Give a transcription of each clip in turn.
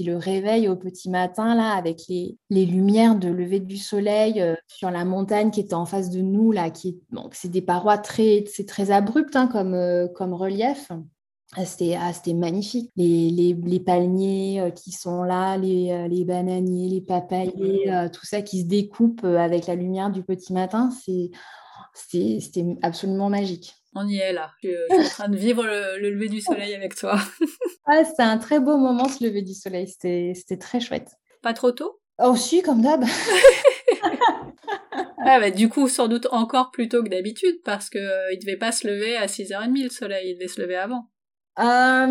puis le réveil au petit matin, là, avec les, les lumières de lever du soleil euh, sur la montagne qui était en face de nous, là, qui bon, c'est des parois très, c'est très abrupt hein, comme, euh, comme relief. Ah, c'était ah, magnifique. Les, les, les palmiers euh, qui sont là, les, les bananiers, les papayers, tout ça qui se découpe avec la lumière du petit matin, c'était absolument magique. On y est là. Je, suis en train de vivre le, lever du soleil avec toi. ah, c'était un très beau moment ce lever du soleil. C'était très chouette. Pas trop tôt? Oh si, comme d'hab. ah bah, du coup, sans doute encore plus tôt que d'habitude, parce que euh, il devait pas se lever à 6h30 le soleil, il devait se lever avant. Euh,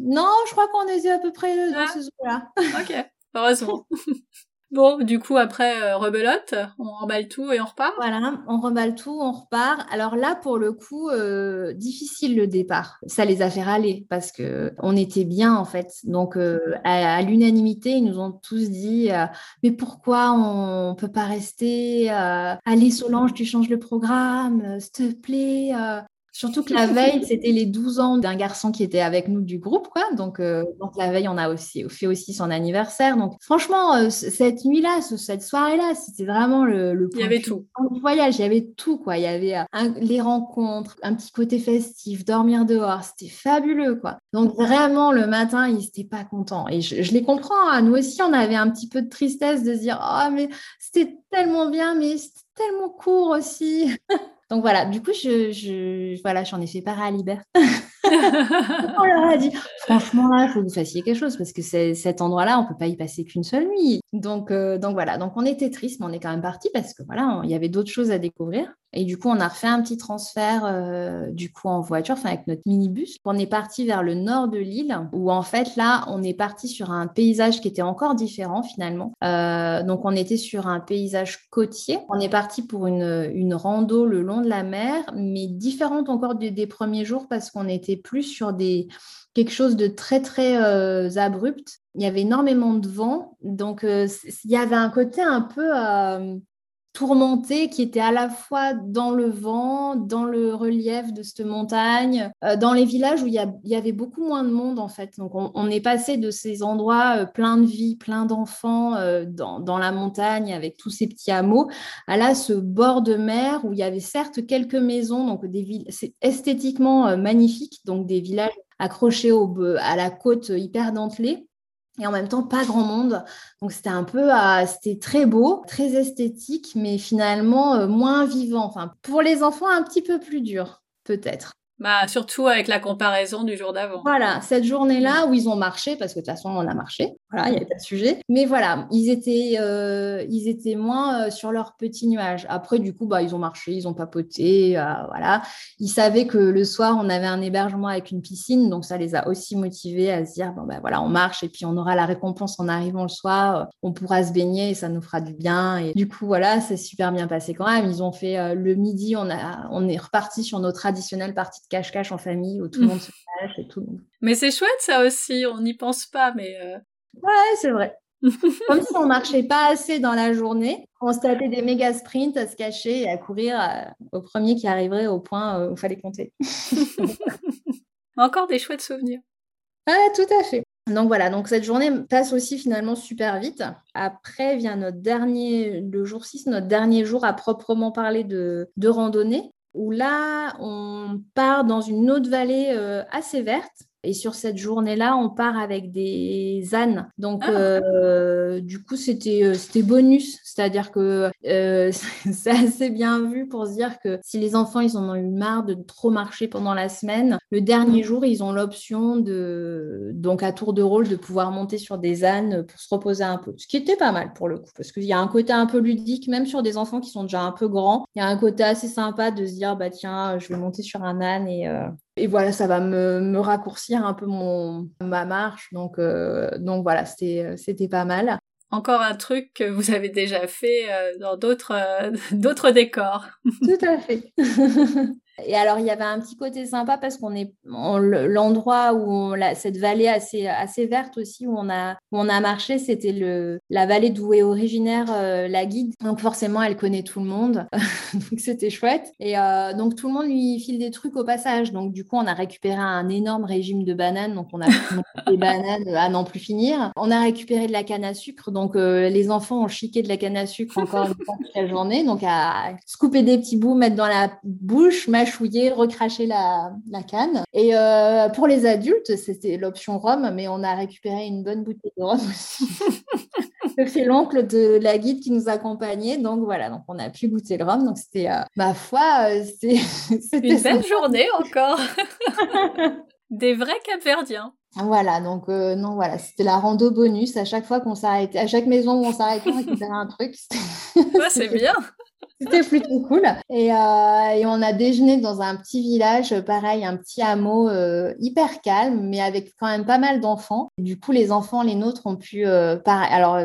non, je crois qu'on était à peu près dans ah. ce jour-là. ok, heureusement. Bon, du coup, après, euh, rebelote, on remballe tout et on repart Voilà, on remballe tout, on repart. Alors là, pour le coup, euh, difficile le départ. Ça les a fait râler parce que on était bien, en fait. Donc, euh, à, l'unanimité, ils nous ont tous dit Mais pourquoi on peut pas rester Allez, Solange, tu changes le programme, s'il te plaît. Surtout que la veille, c'était les 12 ans d'un garçon qui était avec nous du groupe, quoi. Donc, euh, donc la veille, on a aussi fait aussi son anniversaire. Donc, franchement, euh, cette nuit-là, cette soirée-là, c'était vraiment le, le Il y avait tout. Voyage, il y avait tout, quoi. Il y avait euh, les rencontres, un petit côté festif, dormir dehors, c'était fabuleux, quoi. Donc, vraiment, le matin, ils n'étaient pas contents. Et je, les comprends. Hein. Nous aussi, on avait un petit peu de tristesse de se dire, oh, mais c'était tellement bien, mais c'était tellement court aussi. Donc voilà, du coup, je, je voilà, j'en ai fait part à Libert. on leur a dit, franchement, là, il faut que vous fassiez quelque chose parce que cet endroit-là, on ne peut pas y passer qu'une seule nuit. Donc, euh, donc voilà, donc on était triste, mais on est quand même parti parce que voilà, il y avait d'autres choses à découvrir. Et du coup, on a refait un petit transfert euh, du coup en voiture, enfin avec notre minibus. On est parti vers le nord de l'île, où en fait là, on est parti sur un paysage qui était encore différent finalement. Euh, donc on était sur un paysage côtier. On est parti pour une, une rando le long de la mer, mais différente encore des premiers jours parce qu'on était plus sur des quelque chose de très très euh, abrupt. Il y avait énormément de vent, donc il y avait un côté un peu tourmenté qui était à la fois dans le vent, dans le relief de cette montagne, euh, dans les villages où il y, avait beaucoup moins de monde en fait. Donc on, est passé de ces endroits euh, pleins de vie, pleins d'enfants euh, dans, la montagne avec tous ces petits hameaux, à là ce bord de mer où il y avait certes quelques maisons, donc des villes, c'est esthétiquement magnifique, donc des villages accrochés à la côte hyper dentelée et en même temps pas grand monde. Donc c'était un peu, euh, c'était très beau, très esthétique, mais finalement euh, moins vivant. Enfin, pour les enfants, un petit peu plus dur, peut-être. Bah, surtout avec la comparaison du jour d'avant. Voilà, cette journée-là où ils ont marché, parce que de toute façon, on a marché. Voilà, il n'y avait pas de sujet. Mais voilà, ils étaient, euh, ils étaient moins euh, sur leur petit nuage. Après, du coup, bah, ils ont marché, ils ont papoté. Euh, voilà. Ils savaient que le soir, on avait un hébergement avec une piscine. Donc, ça les a aussi motivés à se dire, bon, ben voilà, on marche et puis on aura la récompense en arrivant le soir. On pourra se baigner et ça nous fera du bien. Et du coup, voilà, c'est super bien passé quand même. Ils ont fait le midi, on, a, on est reparti sur nos traditionnelles parties cache-cache en famille où tout le monde se cache et tout. Mais c'est chouette ça aussi, on n'y pense pas, mais. Ouais, c'est vrai. Comme si on marchait pas assez dans la journée, on se tapait des méga sprints à se cacher et à courir euh, au premier qui arriverait au point euh, où il fallait compter. Encore des chouettes souvenirs. Ouais, tout à fait. Donc voilà, donc cette journée passe aussi finalement super vite. Après vient notre dernier, le jour 6, notre dernier jour à proprement parler de, de randonnée où là, on part dans une autre vallée euh, assez verte. Et sur cette journée-là, on part avec des ânes. Donc, ah. euh, du coup, c'était euh, c'était bonus. C'est-à-dire que c'est assez bien vu pour se dire que si les enfants, ils en ont eu marre de trop marcher pendant la semaine, le dernier jour, ils ont l'option de, donc à tour de rôle, de pouvoir monter sur des ânes pour se reposer un peu. Ce qui était pas mal pour le coup, parce qu'il y a un côté un peu ludique, même sur des enfants qui sont déjà un peu grands. Il y a un côté assez sympa de se dire, bah tiens, je vais monter sur un âne et, euh, et voilà, ça va me, me, raccourcir un peu mon, ma marche. Donc, euh, donc voilà, c'était pas mal. Encore un truc que vous avez déjà fait euh, dans d'autres d'autres décors. Tout à fait. Et alors, il y avait un petit côté sympa parce qu'on est l'endroit où on, cette vallée assez, assez verte aussi où on a, où on a marché, c'était le, la vallée d'où est originaire euh, la guide. Donc, forcément, elle connaît tout le monde. donc, c'était chouette. Et euh, donc, tout le monde lui file des trucs au passage. Donc, du coup, on a récupéré un énorme régime de bananes. Donc, on a des bananes à n'en plus finir. On a récupéré de la canne à sucre. Donc, euh, les enfants ont chiqué de la canne à sucre encore une fois toute la journée. Donc, à couper des petits bouts, mettre dans la bouche, mâchouiller, recracher la, la canne. Et euh, pour les adultes, c'était l'option rhum, mais on a récupéré une bonne bouteille de rhum aussi. C'est l'oncle de la guide qui nous accompagnait. Donc voilà, donc on a pu goûter le rhum. Donc c'était, euh, ma foi, euh, c'était une belle journée encore. Des vrais Capverdiens. Voilà, donc non, voilà, c'était la rando bonus. À chaque fois qu'on s'arrêtait, à chaque maison où on s'arrêtait, on récupérait un truc. Ouais, c'est bien. C'était plutôt cool. Et, euh, et, on a déjeuné dans un petit village, pareil, un petit hameau euh, hyper calme, mais avec quand même pas mal d'enfants. Du coup, les enfants, les nôtres, ont pu. Euh, alors,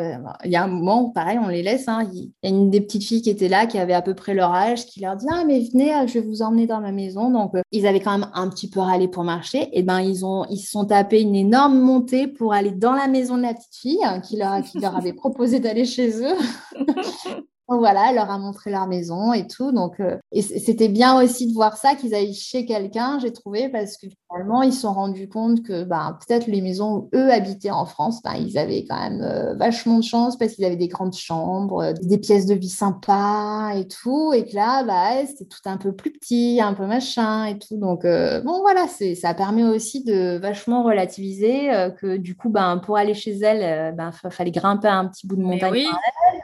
il y a un moment où, pareil, on les laisse. Hein. il y a une des petites filles qui était là, qui avait à peu près leur âge, qui leur dit Ah, mais venez, je vais vous emmener dans ma maison. Donc, ils avaient quand même un petit peu râlé pour marcher. Et ben, ils, ont, ils se sont tapés une énorme montée pour aller dans la maison de la petite fille, hein, qui, leur, qui leur avait proposé d'aller chez eux. voilà, elle leur a montré leur maison et tout. Donc, euh, et c'était bien aussi de voir ça, qu'ils aillent chez quelqu'un, j'ai trouvé, parce que finalement, ils se sont rendus compte que bah, peut-être les maisons où eux habitaient en France, bah, ils avaient quand même euh, vachement de chance parce qu'ils avaient des grandes chambres, euh, des pièces de vie sympas et tout. Et que là, bah, c'était tout un peu plus petit, un peu machin et tout. Donc, bon, voilà, ça permet aussi de vachement relativiser que du coup, ben, pour aller chez elle, ben, fallait grimper un petit bout de montagne. Oui.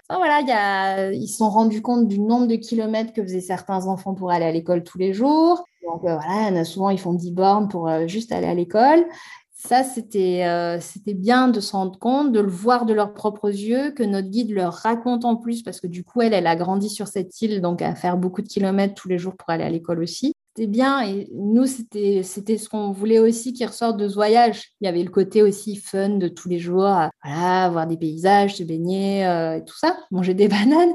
voilà, il y a ils se sont rendus compte du nombre de kilomètres que faisaient certains enfants pour aller à l'école tous les jours. Donc euh, voilà, souvent ils font 10 bornes pour euh, juste aller à l'école. Ça, c'était euh, bien de se rendre compte, de le voir de leurs propres yeux, que notre guide leur raconte en plus, parce que du coup, elle, elle a grandi sur cette île, donc à faire beaucoup de kilomètres tous les jours pour aller à l'école aussi c'était bien. Et nous, c'était, ce qu'on voulait aussi qui ressorte de ce voyage. Il y avait le côté aussi fun de tous les jours, voilà, voir des paysages, se baigner euh, et tout ça, manger des bananes.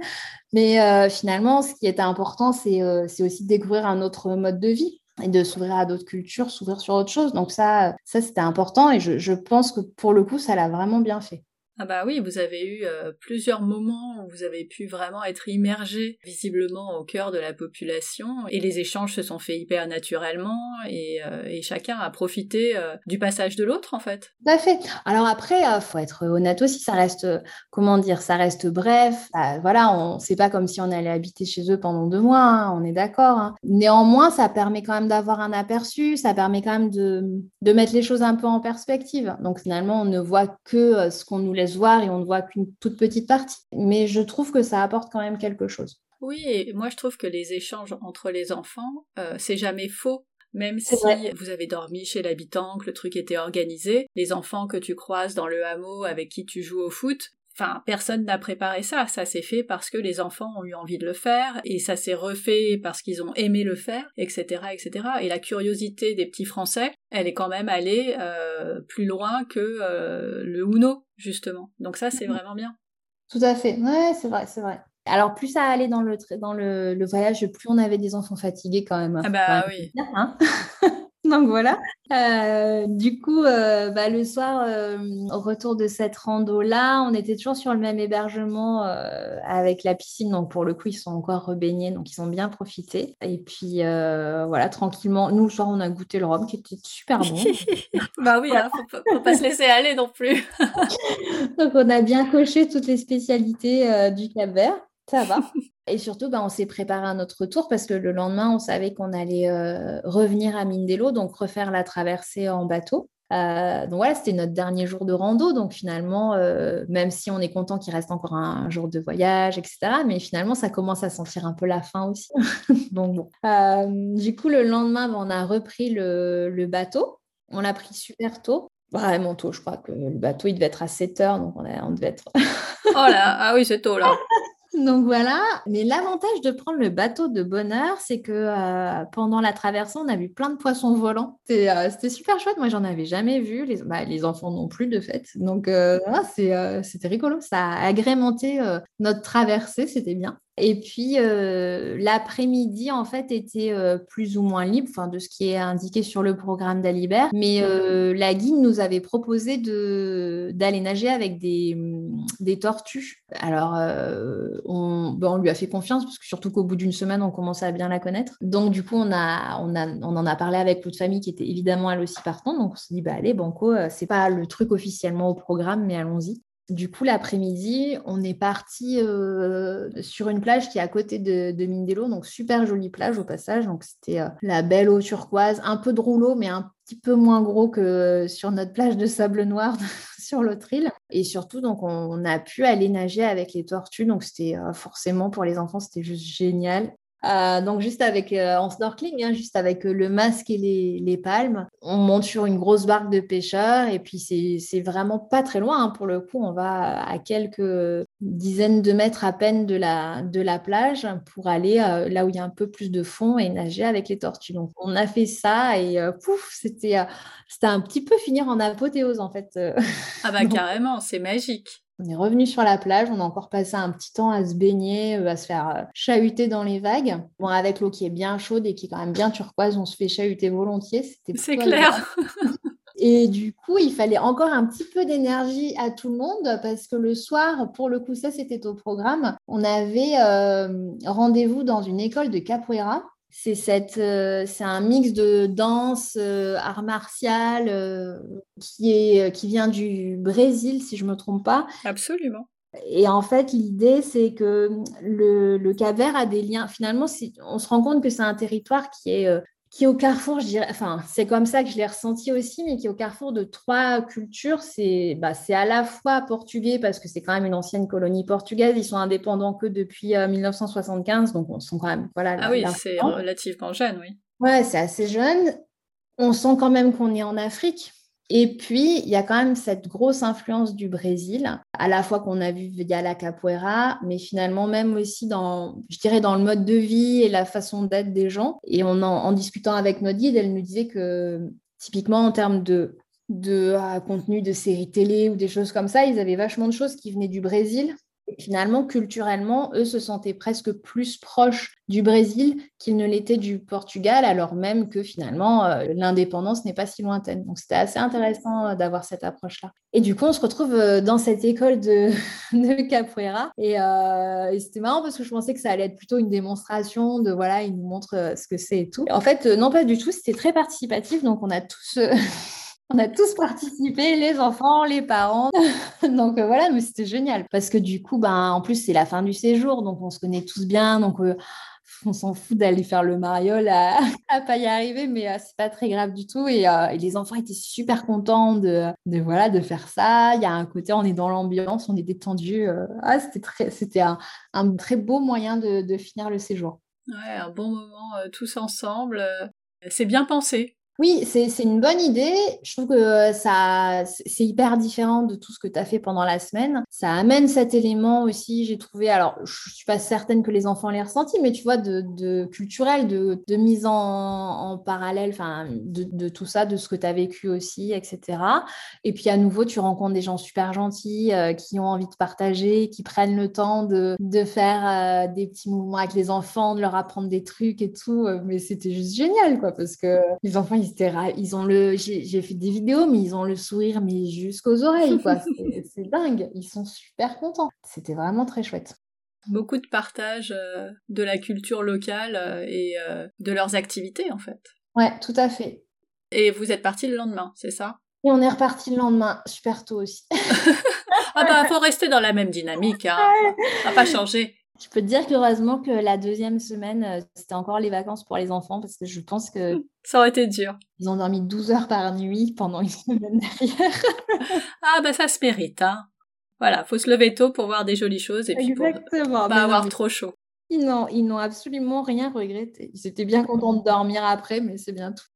Mais euh, finalement, ce qui était important, c'est, euh, aussi découvrir un autre mode de vie et de s'ouvrir à d'autres cultures, s'ouvrir sur autre chose. Donc ça, ça c'était important et je pense que pour le coup, ça l'a vraiment bien fait. Ah bah oui, vous avez eu euh, plusieurs moments où vous avez pu vraiment être immergé visiblement au cœur de la population et les échanges se sont faits hyper naturellement et, euh, chacun a profité euh, du passage de l'autre en fait. Tout à fait. Alors après, faut être honnête aussi, ça reste, comment dire, ça reste bref. Bah, voilà, on c'est pas comme si on allait habiter chez eux pendant deux mois, hein, on est d'accord. Hein. Néanmoins, ça permet quand même d'avoir un aperçu, ça permet quand même de, de mettre les choses un peu en perspective. Donc finalement, on ne voit que ce qu'on nous laisse voir et on ne voit qu'une toute petite partie. Mais je trouve que ça apporte quand même quelque chose. Oui, et moi je trouve que les échanges entre les enfants, euh, c'est jamais faux. Même si vous avez dormi chez l'habitant, que le truc était organisé, les enfants que tu croises dans le hameau avec qui tu joues au foot, Enfin, personne n'a préparé ça. Ça s'est fait parce que les enfants ont eu envie de le faire, et ça s'est refait parce qu'ils ont aimé le faire, etc., etc. Et la curiosité des petits Français, elle est quand même allée euh, plus loin que euh, le Uno, justement. Donc ça, c'est vraiment bien. Tout à fait. Ouais, c'est vrai, c'est vrai. Alors, plus ça allait dans le, dans le, voyage, plus on avait des enfants fatigués quand même. Ah bah oui. Hein Donc voilà. Euh, du coup, euh, bah, le soir, euh, au retour de cette rando-là, on était toujours sur le même hébergement avec la piscine. Donc pour le coup, ils sont encore rebaignés, donc ils ont bien profité. Et puis voilà, tranquillement. Nous, le soir, on a goûté le rhum qui était super bon. bah oui, hein, faut, faut, pas se laisser aller non plus. donc on a bien coché toutes les spécialités du Cap-Vert. Ça va. Et surtout, bah, on s'est préparé à notre retour parce que le lendemain, on savait qu'on allait euh, revenir à Mindelo, donc refaire la traversée en bateau. Euh, donc voilà, c'était notre dernier jour de rando. Donc finalement, euh, même si on est content qu'il reste encore un jour de voyage, etc., mais finalement, ça commence à sentir un peu la fin aussi. donc bon. du coup, le lendemain, bah, on a repris le, bateau. On l'a pris super tôt. Vraiment tôt, je crois que le bateau, il devait être à 7 heures, donc on, on devait être... oh là, ah oui, c'est tôt là. Donc voilà. Mais l'avantage de prendre le bateau de bonheur, c'est que euh, pendant la traversée, on a vu plein de poissons volants. Euh, c'était super chouette. Moi, j'en avais jamais vu. Les, bah, enfants non plus, de fait. Donc euh, c'était rigolo. Ça a agrémenté notre traversée. C'était bien. Et puis l'après-midi, en fait, était plus ou moins libre, enfin de ce qui est indiqué sur le programme d'Alibert. Mais la guide nous avait proposé d'aller nager avec des, des tortues. Alors on, on, lui a fait confiance parce que surtout qu'au bout d'une semaine, on commençait à bien la connaître. Donc du coup, on a, on a, on en a parlé avec l'autre famille qui était évidemment elle aussi partant. Donc on s'est dit bah allez, banco, c'est pas le truc officiellement au programme, mais allons-y. Du coup, l'après-midi, on est parti euh, sur une plage qui est à côté de, de, Mindelo, donc super jolie plage au passage. Donc c'était euh, la belle eau turquoise, un peu de rouleau, mais un petit peu moins gros que sur notre plage de sable noir sur l'autre île. Et surtout, donc on, a pu aller nager avec les tortues. Donc c'était euh, forcément pour les enfants, c'était juste génial. Euh, donc juste avec euh, en snorkeling, hein, juste avec euh, le masque et les, palmes, on monte sur une grosse barque de pêcheurs et puis c'est vraiment pas très loin. Hein, pour le coup, on va à quelques dizaines de mètres à peine de la, de la plage pour aller là où il y a un peu plus de fond et nager avec les tortues. Donc on a fait ça et pouf, c'était c'était un petit peu finir en apothéose en fait. ah bah carrément, c'est magique. On est revenu sur la plage, on a encore passé un petit temps à se baigner, euh, à se faire euh, chahuter dans les vagues. Bon, avec l'eau qui est bien chaude et qui est quand même bien turquoise, on se fait chahuter volontiers. C'est clair. Et du coup, il fallait encore un petit peu d'énergie à tout le monde parce que le soir, pour le coup, ça c'était au programme, on avait euh, rendez-vous dans une école de capoeira c'est cette, euh, c'est un mix de danse, euh, art martial euh, qui est, qui vient du Brésil, si je me trompe pas. Absolument. Et en fait, l'idée, c'est que le, le Cap Vert a des liens. Finalement, on se rend compte que c'est un territoire qui est qui au carrefour, je dirais, enfin, c'est comme ça que je l'ai ressenti aussi, mais qui au carrefour de trois cultures, c'est bah, à la fois portugais, parce que c'est quand même une ancienne colonie portugaise, ils sont indépendants que depuis 1975, euh, donc on sent quand même, voilà. Ah oui, c'est relativement jeune, oui. Ouais, c'est assez jeune. On sent quand même qu'on est en Afrique. Et puis, il y a quand même cette grosse influence du Brésil, à la fois qu'on a vu via la capoeira, mais finalement même aussi dans, je dirais, dans le mode de vie et la façon d'être des gens. Et en, en, discutant avec notre guide, elle nous disait que typiquement en termes de, de ah, contenu de séries télé ou des choses comme ça, ils avaient vachement de choses qui venaient du Brésil finalement, culturellement, eux se sentaient presque plus proches du Brésil qu'ils ne l'étaient du Portugal, alors même que finalement, euh, l'indépendance n'est pas si lointaine. Donc, c'était assez intéressant euh, d'avoir cette approche-là. Et du coup, on se retrouve euh, dans cette école de, de capoeira. Et, c'était marrant parce que je pensais que ça allait être plutôt une démonstration de, voilà, ils nous montrent ce que c'est et tout. En fait, non, pas du tout. C'était très participatif. Donc, on a tous... On a tous participé, les enfants, les parents. donc euh, voilà, mais c'était génial. Parce que du coup, ben, en plus, c'est la fin du séjour, donc on se connaît tous bien. Donc euh, on s'en fout d'aller faire le mariole à, à pas y arriver, mais euh, c'est pas très grave du tout. Et, les enfants étaient super contents de, voilà, de faire ça. Il y a un côté, on est dans l'ambiance, on est détendu. ah, c'était un, un, très beau moyen de, de, finir le séjour. Ouais, un bon moment tous ensemble. c'est bien pensé. Oui, c'est une bonne idée. Je trouve que euh, ça c'est hyper différent de tout ce que tu as fait pendant la semaine. Ça amène cet élément aussi, j'ai trouvé. Alors, je suis pas certaine que les enfants l'aient ressenti, mais tu vois, de, culturel, de, mise en, parallèle, enfin, de, tout ça, de ce que tu as vécu aussi, etc. Et puis, à nouveau, tu rencontres des gens super gentils euh, qui ont envie de partager, qui prennent le temps de, faire euh, des petits mouvements avec les enfants, de leur apprendre des trucs et tout. Mais c'était juste génial, quoi, parce que les enfants, ont le, j'ai fait des vidéos, mais ils ont le sourire, mais jusqu'aux oreilles, quoi. C'est dingue. Ils sont super contents. C'était vraiment très chouette. Beaucoup de partage euh, de la culture locale euh, et euh, de leurs activités, en fait. Ouais, tout à fait. Et vous êtes parti le lendemain, c'est ça? Et on est reparti le lendemain, super tôt aussi. ah bah, faut rester dans la même dynamique, hein. On va pas changer. Je peux te dire qu'heureusement que la deuxième semaine, euh, c'était encore les vacances pour les enfants parce que je pense que. Ça aurait été dur. Ils ont dormi 12 heures par nuit pendant une semaine derrière. ah, bah ça se mérite, hein. Voilà, faut se lever tôt pour voir des jolies choses et puis Exactement. pour pas avoir trop chaud. Ils n'ont, ils n'ont absolument rien regretté. Ils étaient bien contents de dormir après, mais c'est bien tout.